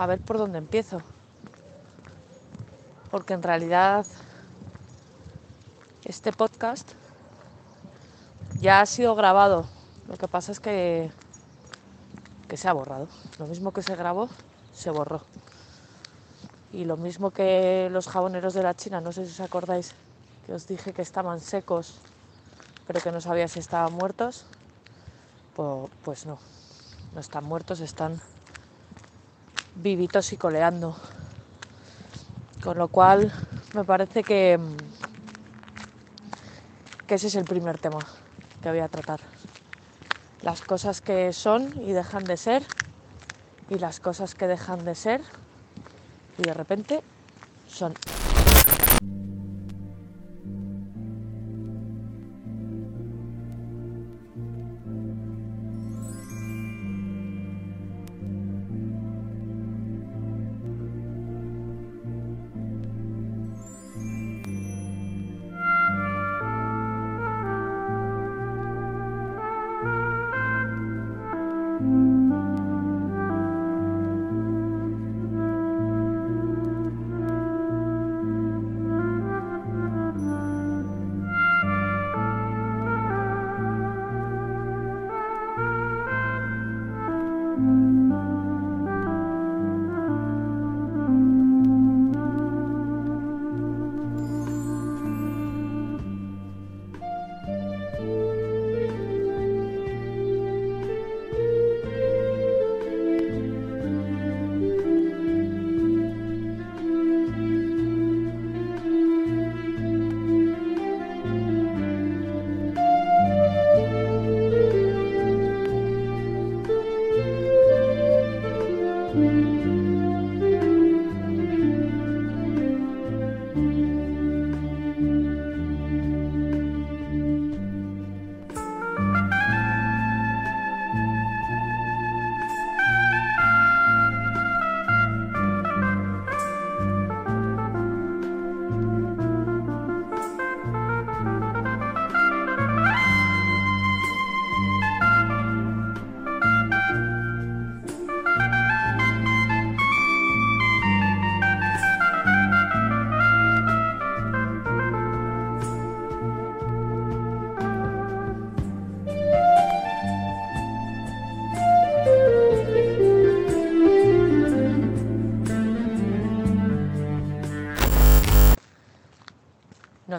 a ver por dónde empiezo. Porque en realidad este podcast ya ha sido grabado. Lo que pasa es que, que se ha borrado. Lo mismo que se grabó, se borró. Y lo mismo que los jaboneros de la China, no sé si os acordáis, que os dije que estaban secos, pero que no sabía si estaban muertos. Pues, pues no, no están muertos, están vivitos y coleando. Con lo cual me parece que, que ese es el primer tema que voy a tratar. Las cosas que son y dejan de ser y las cosas que dejan de ser y de repente son.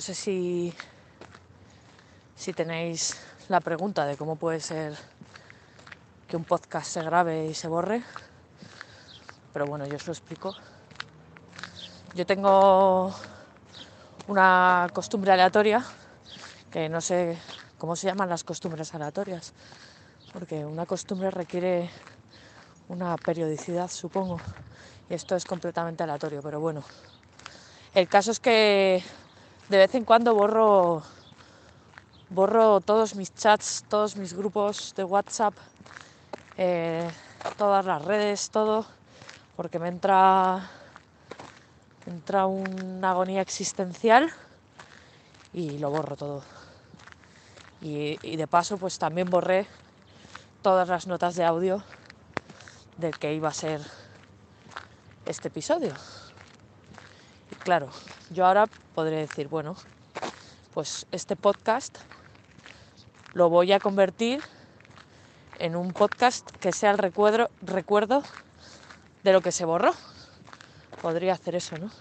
No sé si, si tenéis la pregunta de cómo puede ser que un podcast se grabe y se borre, pero bueno, yo os lo explico. Yo tengo una costumbre aleatoria, que no sé cómo se llaman las costumbres aleatorias, porque una costumbre requiere una periodicidad, supongo, y esto es completamente aleatorio, pero bueno. El caso es que de vez en cuando borro borro todos mis chats, todos mis grupos de WhatsApp, eh, todas las redes, todo, porque me entra, entra una agonía existencial y lo borro todo. Y, y de paso, pues también borré todas las notas de audio del que iba a ser este episodio. Claro, yo ahora podré decir, bueno, pues este podcast lo voy a convertir en un podcast que sea el recuerdo, recuerdo de lo que se borró. Podría hacer eso, ¿no?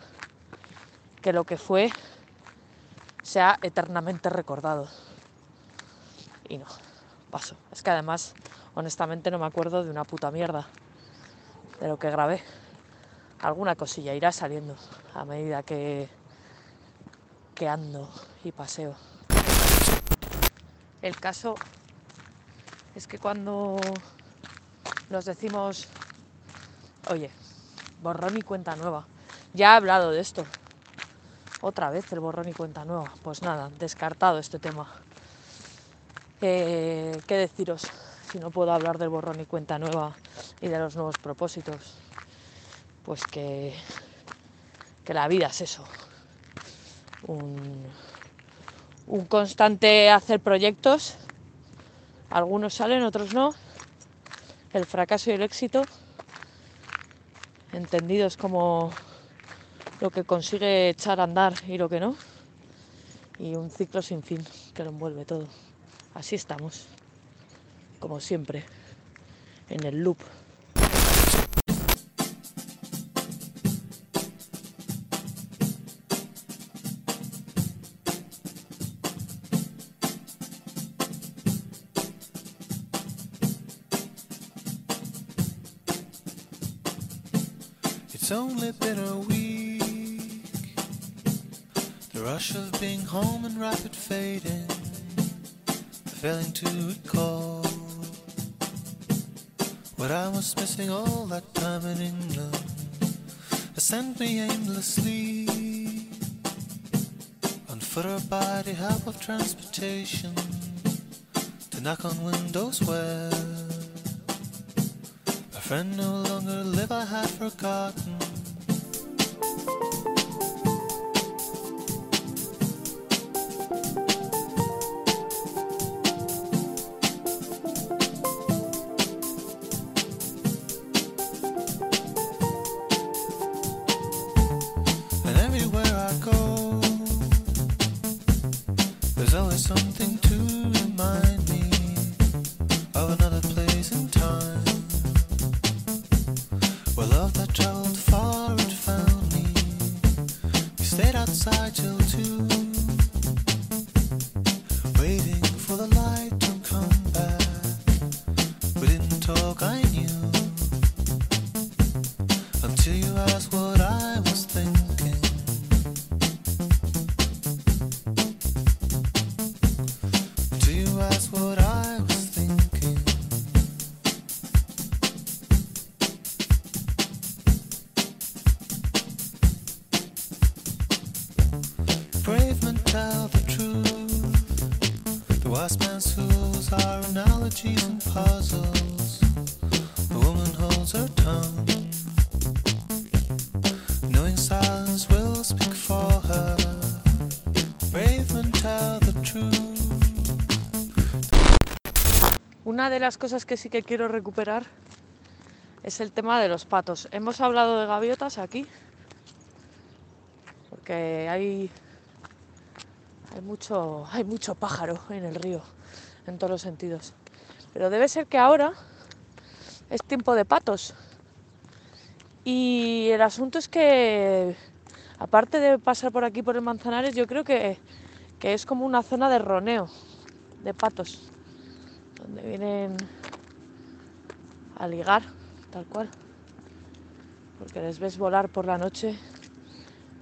Que lo que fue sea eternamente recordado. Y no, paso. Es que además, honestamente, no me acuerdo de una puta mierda de lo que grabé. Alguna cosilla irá saliendo a medida que que ando y paseo. El caso es que cuando nos decimos, oye, borrón y cuenta nueva, ya he hablado de esto, otra vez el borrón y cuenta nueva, pues nada, descartado este tema. Eh, ¿Qué deciros si no puedo hablar del borrón y cuenta nueva y de los nuevos propósitos? Pues que, que la vida es eso, un, constante hacer proyectos. Algunos salen, otros no. El fracaso y el éxito. entendidos como lo que consigue echar a andar y lo que no. Y un ciclo sin fin que lo envuelve todo. Así estamos, como siempre, en el loop. Only been a week. The rush of being home and rapid fading. Failing to recall what I was missing all that time in England. Has sent me aimlessly on foot or by the help of transportation to knock on windows where friend no longer live. I had forgotten. Wise man's fools are analogies and puzzles. Woman holds her tongue. Knowing silence will speak for her. Brave men tell the truth. Una de las cosas que sí que quiero recuperar es el tema de los patos. Hemos hablado de gaviotas aquí, porque hay, hay, mucho, hay mucho pájaro en el río, en todos los sentidos. Pero debe ser que ahora es tiempo de patos. Y el asunto es que, aparte de pasar por aquí por el Manzanares, yo creo que, que es como una zona de roneo de patos donde vienen a ligar, tal cual. Porque les ves volar por la noche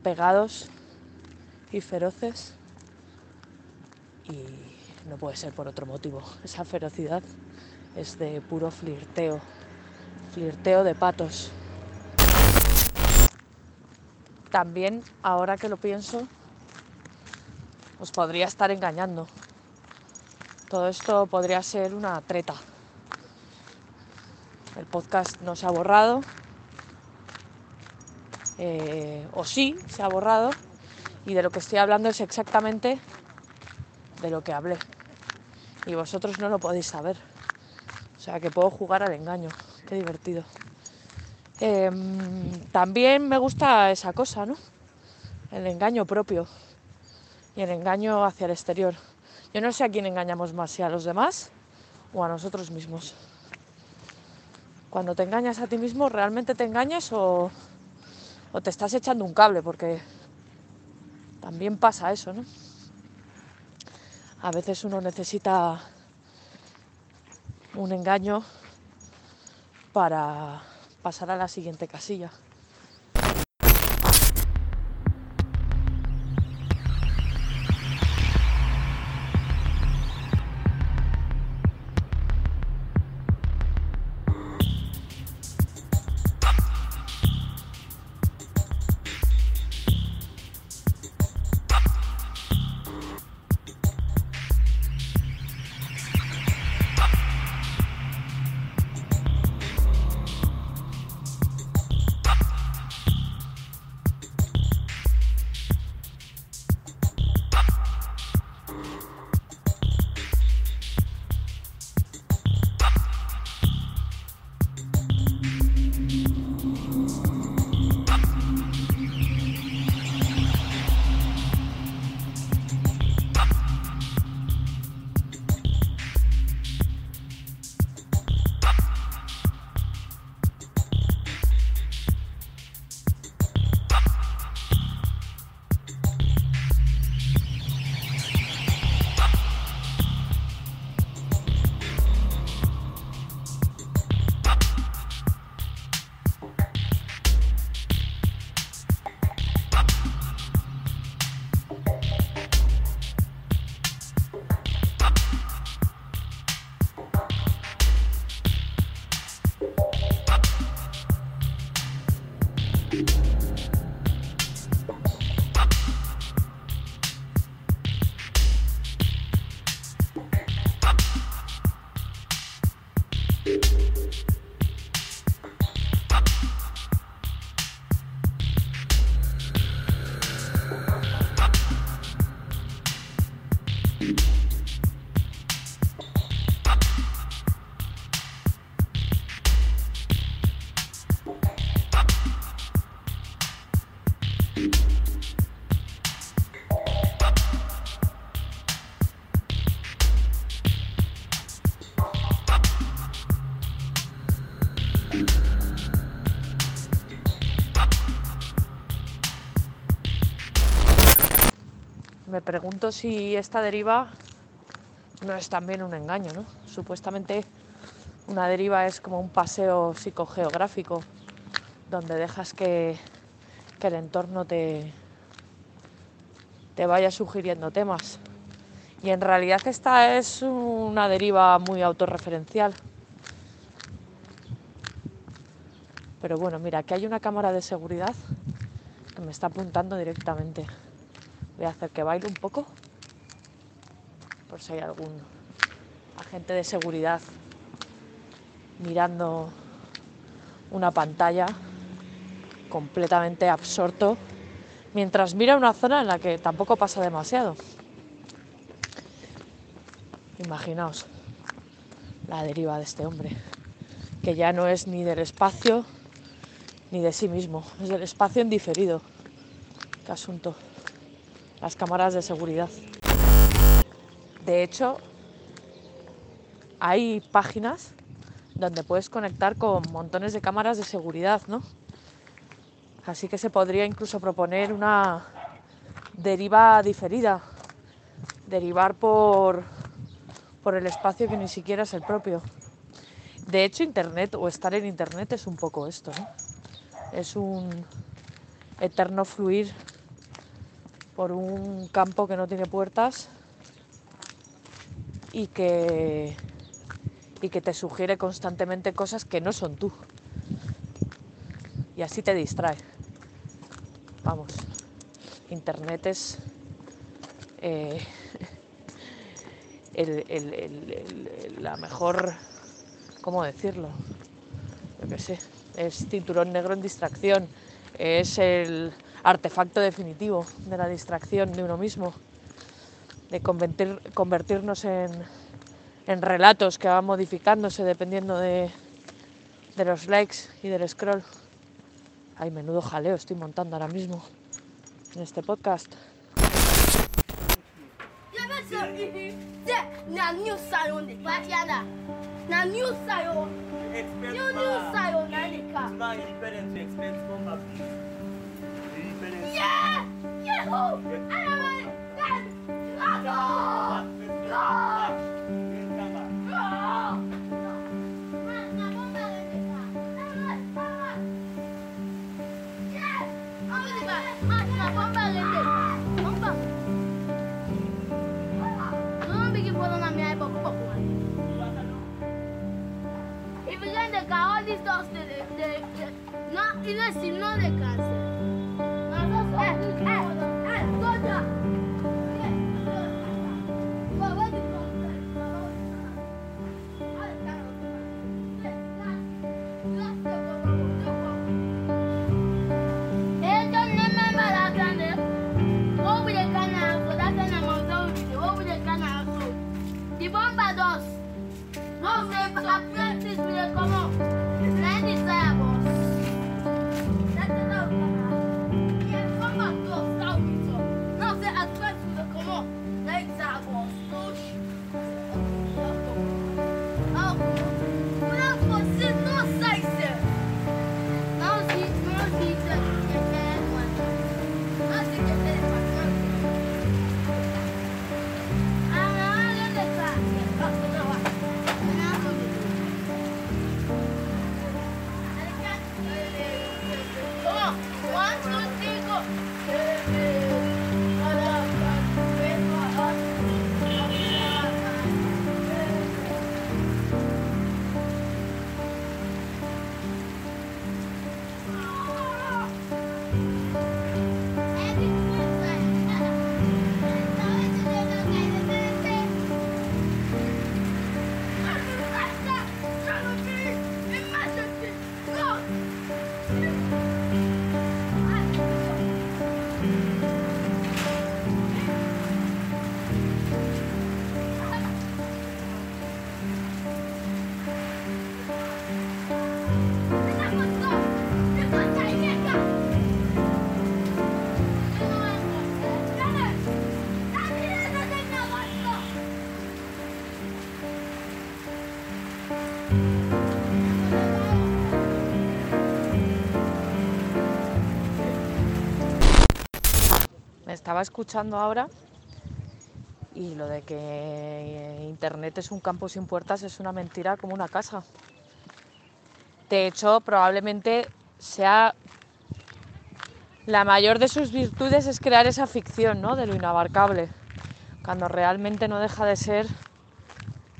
pegados y feroces. Y no puede ser por otro motivo. Esa ferocidad es de puro flirteo. Flirteo de patos. También, ahora que lo pienso, os podría estar engañando. Todo esto podría ser una treta. El podcast no se ha borrado. eh, o sí, se ha borrado. Y de lo que estoy hablando es exactamente de lo que hablé. Y vosotros no lo podéis saber. O sea que puedo jugar al engaño. Qué divertido. Em, también me gusta esa cosa, ¿no? El engaño propio. Y el engaño hacia el exterior. Yo no sé a quién engañamos más, si a los demás o a nosotros mismos. Cuando te engañas a ti mismo, ¿realmente te engañas o, o te estás echando un cable? Porque también pasa eso, ¿no? A veces uno necesita un engaño para pasar a la siguiente casilla. Pregunto si esta deriva no es también un engaño, ¿no? Supuestamente una deriva es como un paseo psicogeográfico donde dejas que, el entorno te, te vaya sugiriendo temas. Y en realidad esta es una deriva muy autorreferencial. Pero bueno, mira, aquí hay una cámara de seguridad que me está apuntando directamente. Voy a hacer que baile un poco, por si hay algún agente de seguridad mirando una pantalla completamente absorto mientras mira una zona en la que tampoco pasa demasiado. Imaginaos la deriva de este hombre, que ya no es ni del espacio ni de sí mismo, es del espacio en diferido. Qué asunto. Las cámaras de seguridad. De hecho, hay páginas donde puedes conectar con montones de cámaras de seguridad, ¿no? Así que se podría incluso proponer una deriva diferida, derivar por, por el espacio que ni siquiera es el propio. De hecho, Internet o estar en Internet es un poco esto, ¿no? Es un eterno fluir por un campo que no tiene puertas y que, y que te sugiere constantemente cosas que no son tú. Y así te distrae. Vamos, Internet es eh, el- el- el- la mejor, ¿cómo decirlo? Yo qué sé, es cinturón negro en distracción, es el artefacto definitivo de la distracción de uno mismo, de convertir- convertirnos en, en relatos que van modificándose dependiendo de, de los likes y del scroll. Ay, menudo jaleo estoy montando ahora mismo en este podcast. Nie! Jezu! Ale ten... Lato! If you get the car, all these dogs, they, they, they, not, you know, see, no. Estaba escuchando ahora y lo de que Internet es un campo sin puertas es una mentira como una casa. De hecho, probablemente sea la mayor de sus virtudes es crear esa ficción ¿no? de lo inabarcable, cuando realmente no deja de ser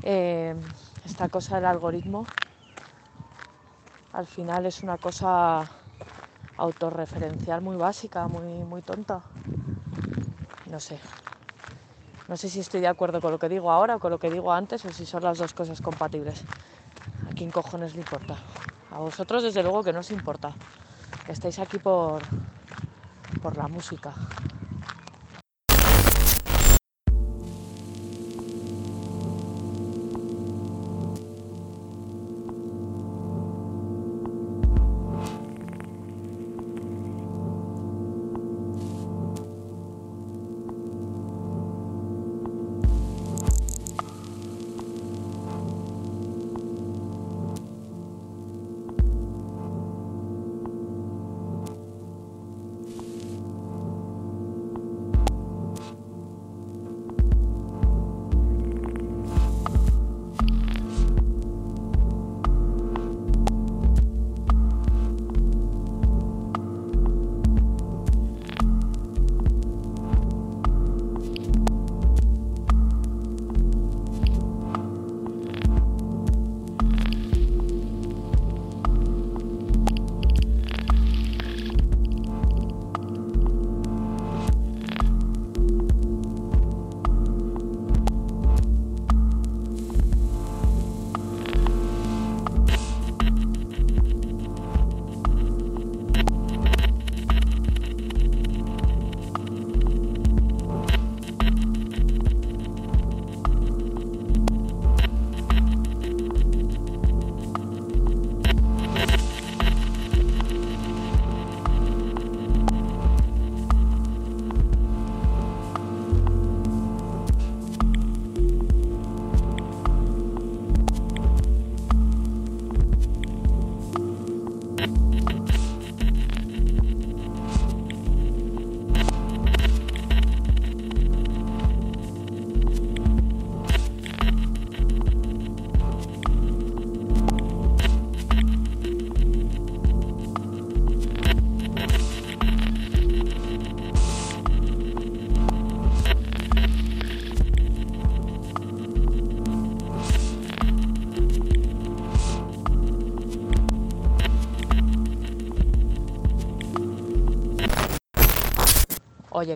eh, esta cosa del algoritmo. Al final es una cosa autorreferencial muy básica, muy, muy tonta. No sé. No sé si estoy de acuerdo con lo que digo ahora o con lo que digo antes o si son las dos cosas compatibles. ¿A quién cojones le importa? A vosotros desde luego que no os importa. Estáis aquí por, por la música.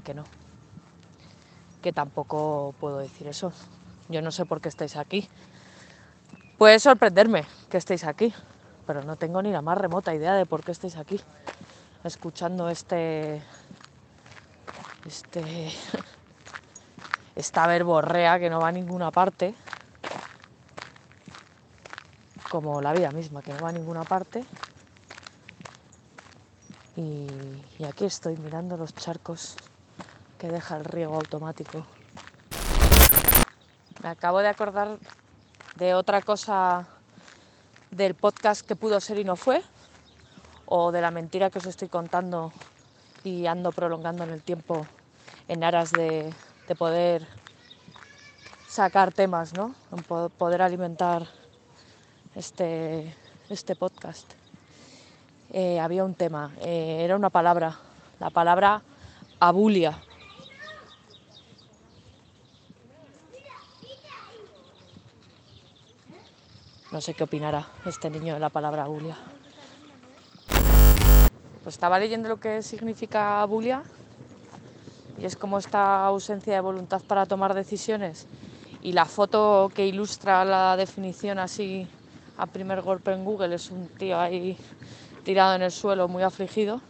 Que no. Que tampoco puedo decir eso. Yo no sé por qué estáis aquí. Puede sorprenderme que estéis aquí, pero no tengo ni la más remota idea de por qué estáis aquí. Escuchando este. Este. Esta verborrea que no va a ninguna parte. Como la vida misma, que no va a ninguna parte. Y, y aquí estoy mirando los charcos que deja el riego automático. Me acabo de acordar de otra cosa del podcast que pudo ser y no fue, o de la mentira que os estoy contando y ando prolongando en el tiempo en aras de, de poder sacar temas, ¿no? Poder alimentar este, este podcast. Eh, había un tema, eh, era una palabra, la palabra abulia. No sé qué opinará este niño de la palabra abulia. Pues estaba leyendo lo que significa abulia y es como esta ausencia de voluntad para tomar decisiones y la foto que ilustra la definición así a primer golpe en Google es un tío ahí tirado en el suelo muy afligido.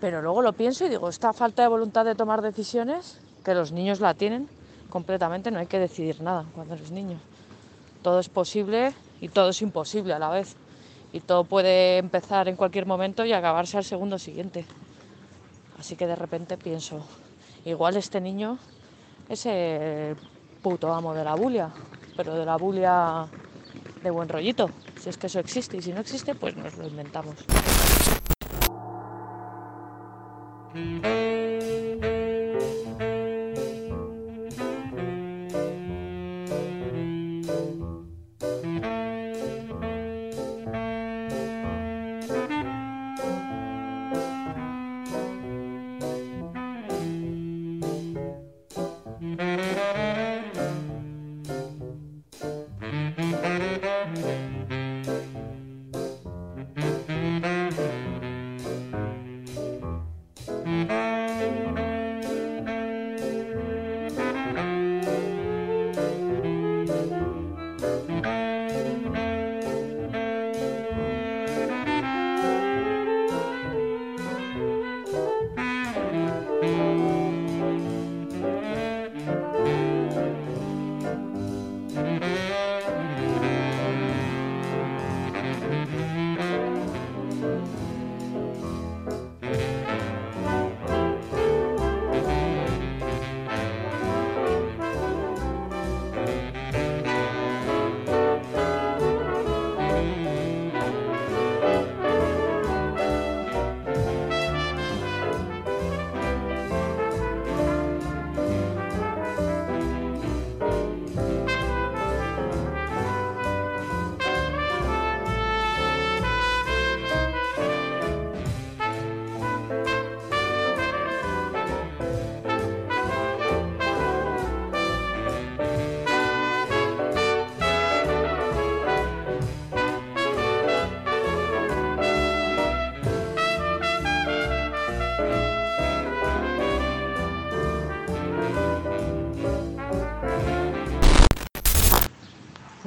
Pero luego lo pienso y digo, esta falta de voluntad de tomar decisiones, que los niños la tienen completamente, no hay que decidir nada cuando eres niño. Todo es posible y todo es imposible a la vez. Y todo puede empezar en cualquier momento y acabarse al segundo siguiente. Así que de repente pienso, igual este niño es el puto amo de la bulia, pero de la bulia de buen rollito. Si es que eso existe y si no existe, pues nos lo inventamos.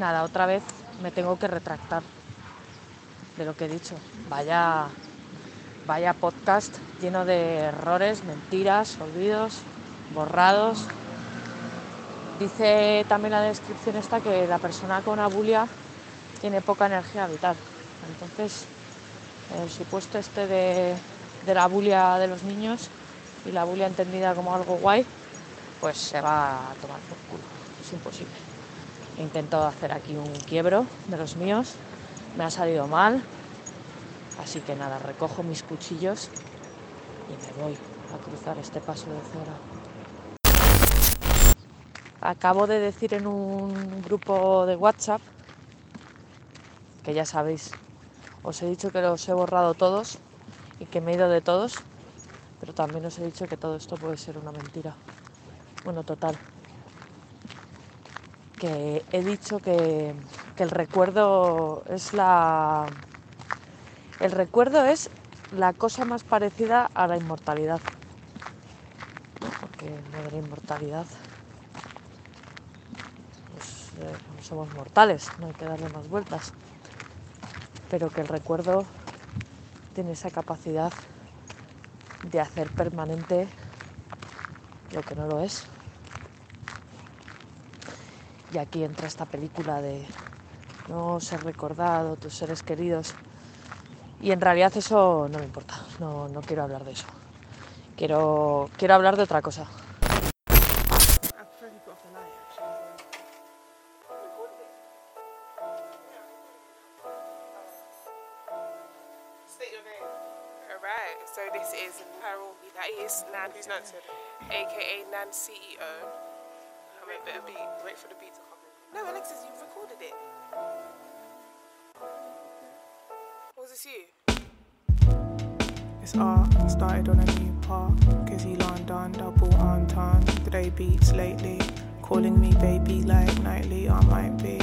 Nada, otra vez me tengo que retractar de lo que he dicho. Vaya, vaya podcast lleno de errores, mentiras, olvidos, borrados. Dice también la descripción esta que la persona con abulia tiene poca energía vital. Entonces, el supuesto este de, de la bulia de los niños y la bulia entendida como algo guay, pues se va a tomar por culo. Es imposible. He intentado hacer aquí un quiebro de los míos, me ha salido mal, así que nada, recojo mis cuchillos y me voy a cruzar este paso de cera. Acabo de decir en un grupo de WhatsApp, que ya sabéis, os he dicho que los he borrado todos y que me he ido de todos, pero también os he dicho que todo esto puede ser una mentira. Bueno, total. Que he dicho que, el recuerdo es la. El recuerdo es la cosa más parecida a la inmortalidad. Porque lo de la inmortalidad. Pues eh, somos mortales, no hay que darle más vueltas. Pero que el recuerdo tiene esa capacidad de hacer permanente lo que no lo es. Y aquí entra esta película de no ser recordado, tus seres queridos. Y en realidad eso no me importa, no, no quiero hablar de eso. Quiero, quiero hablar de otra cosa. Alright, so this is Carol. That is Nan, who's Nancy, aka Nan CEO. A beat. Wait for the beat to come in. No, Alexis, you've recorded it. Was this you? It's art, started on a new part. Kizzy London, double entendre. Today beats lately. Calling me baby like nightly, I might be.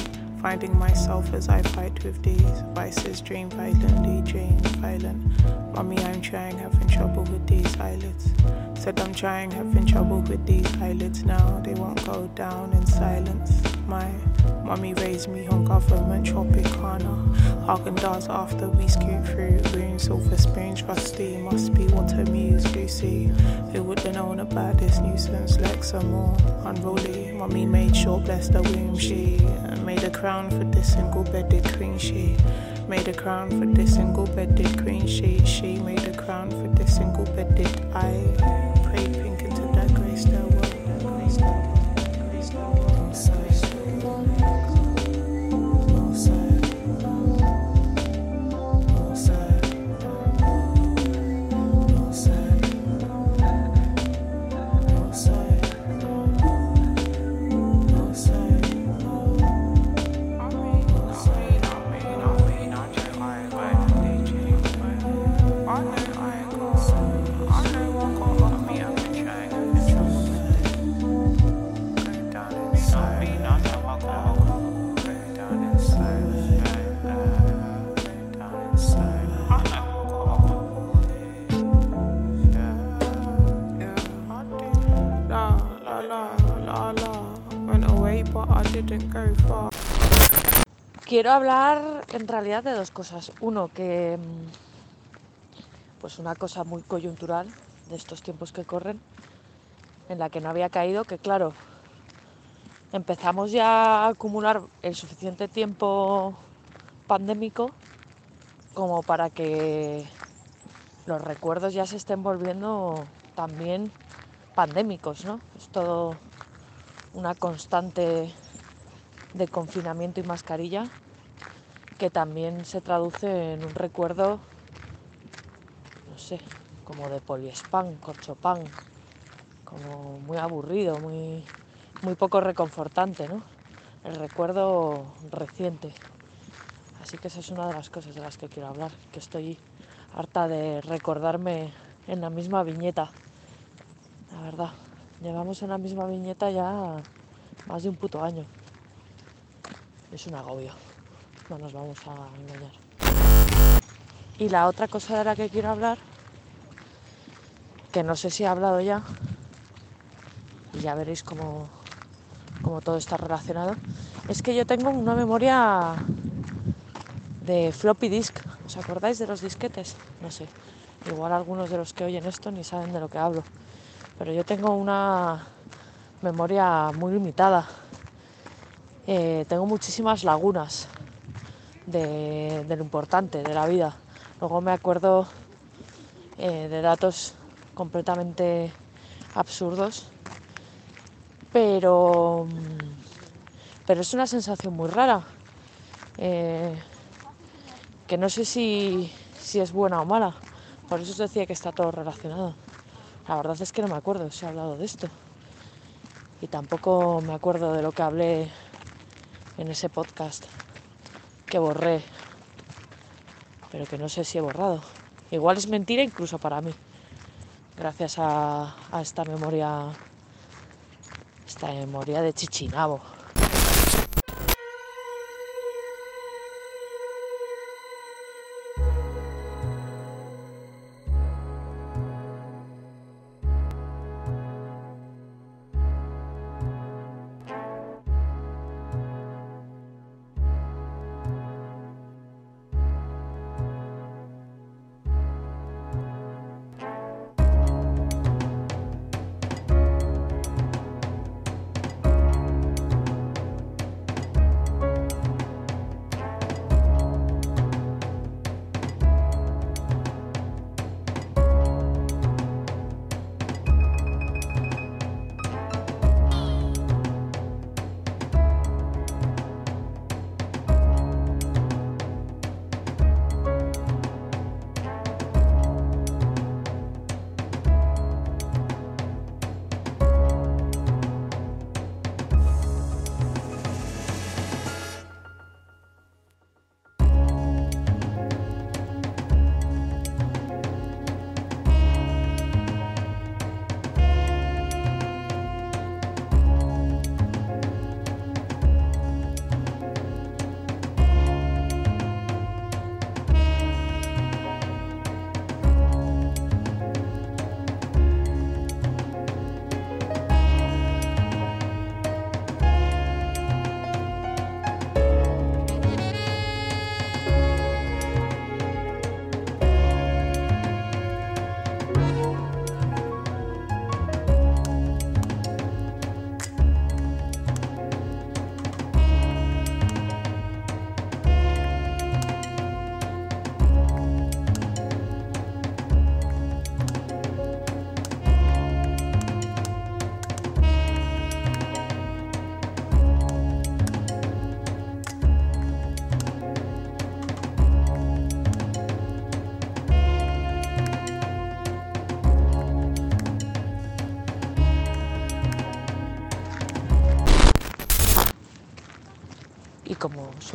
Finding myself as I fight with these vices, dream violently, dream violent. Mommy, I'm trying, having trouble with these eyelids. Said I'm trying, having trouble with these eyelids now. They won't go down in silence. My mommy raised me on government Tropicana. Hagen does after we scoot through rooms. Silver spoons, rusty, must be what a Lucy. Who would have known about this nuisance? Lexa more unruly. Mommy made sure, blessed the womb. She made a crown for this single bedded queen. She made a crown for this single bedded queen. She she made a crown Quiero hablar en realidad de dos cosas. Uno, que mm, pues una cosa muy coyuntural de estos tiempos que corren, en la que no había caído, que claro, empezamos ya a acumular el suficiente tiempo pandémico como para que los recuerdos ya se estén volviendo también pandémicos, ¿no? Es todo una constante de confinamiento y mascarilla que también se traduce en un recuerdo, no sé, como de poliespan, corchopan, como muy aburrido, muy, muy poco reconfortante, ¿no? El recuerdo reciente. Así que esa es una de las cosas de las que quiero hablar, que estoy harta de recordarme en la misma viñeta. La verdad, llevamos en la misma viñeta ya más de un puto año. Es un agobio, no nos vamos a engañar. Y la otra cosa de la que quiero hablar, que no sé si he hablado ya, y ya veréis cómo, cómo todo está relacionado, Es que yo tengo una memoria de floppy disk. ¿Os acordáis de los disquetes? No sé. Igual algunos de los que oyen esto ni saben de lo que hablo. Pero yo tengo una memoria muy limitada. Eh, tengo muchísimas lagunas de, lo importante de la vida. Luego me acuerdo eh, de datos completamente absurdos. Pero, pero es una sensación muy rara. eh, que no sé si, si es buena o mala. Por eso os decía que está todo relacionado. La verdad es que no me acuerdo si he hablado de esto. Y tampoco me acuerdo de lo que hablé en ese podcast que borré. Pero que no sé si he borrado. Igual es mentira incluso para mí. Gracias a, a esta memoria. Esta memoria de Chichinabo.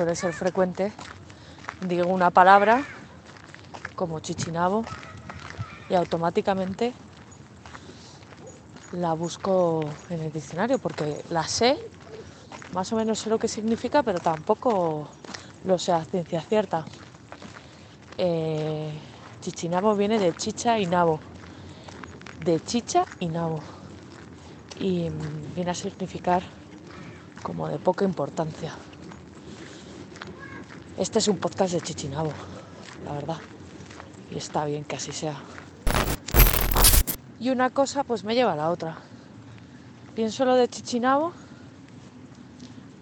Suele ser frecuente, digo una palabra como chichinabo y automáticamente la busco en el diccionario porque la sé, más o menos sé lo que significa, pero tampoco lo sé a ciencia cierta. Eh, chichinabo viene de chicha y nabo, de chicha y nabo, y viene a significar como de poca importancia. Este es un podcast de Chichinabo, la verdad. Y está bien que así sea. Y una cosa pues me lleva a la otra. Pienso lo de Chichinabo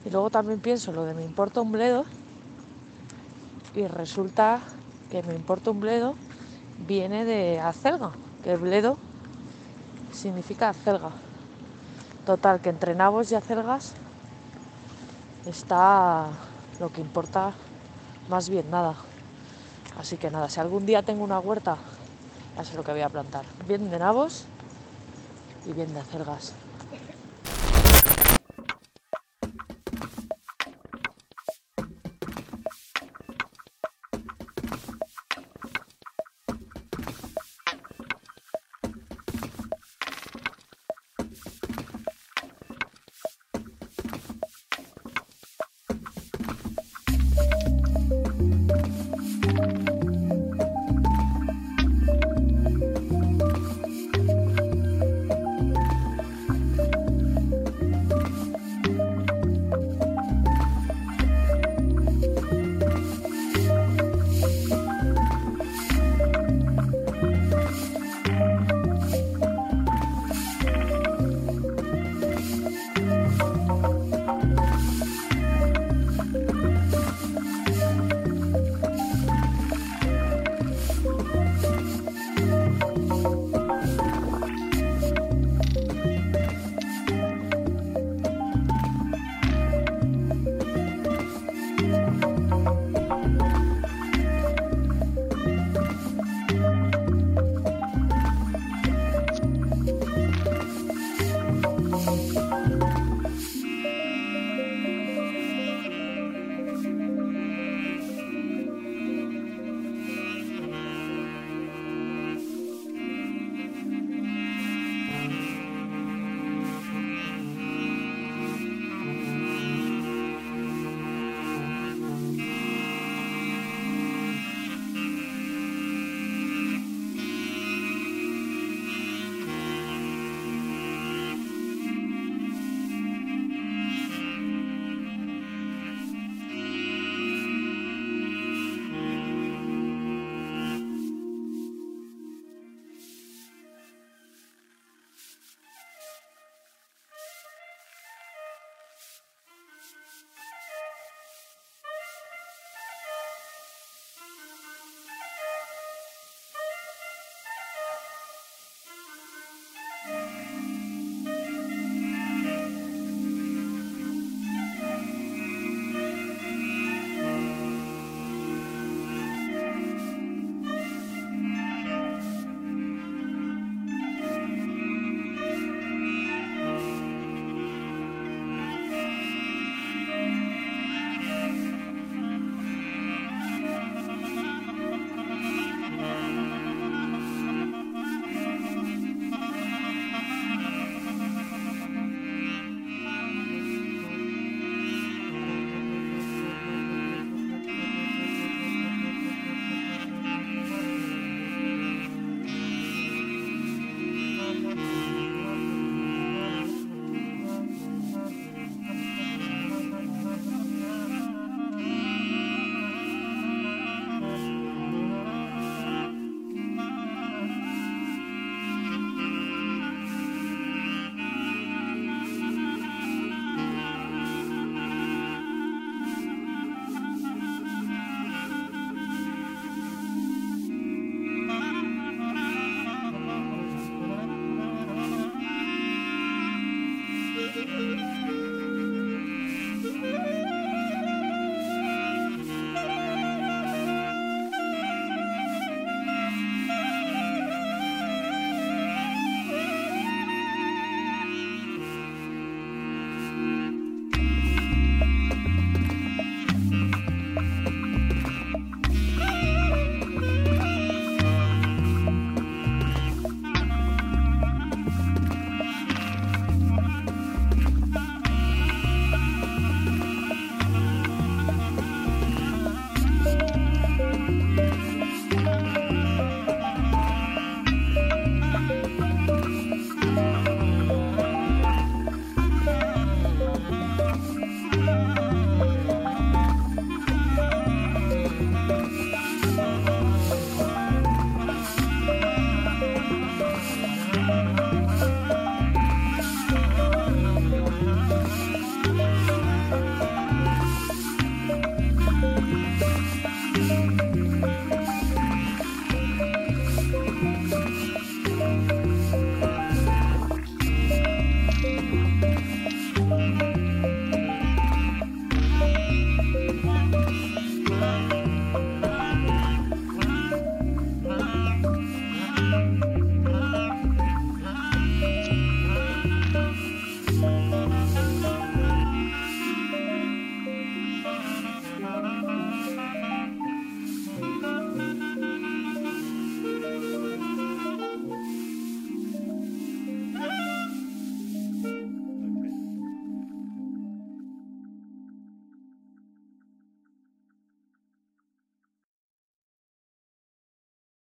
y luego también pienso lo de me importa un bledo y resulta que me importa un bledo viene de acelga, que el bledo significa acelga. Total, que entre nabos y acelgas está lo que importa más bien nada. Así que nada, si algún día tengo una huerta, ya sé lo que voy a plantar. Bien de nabos y bien de acelgas.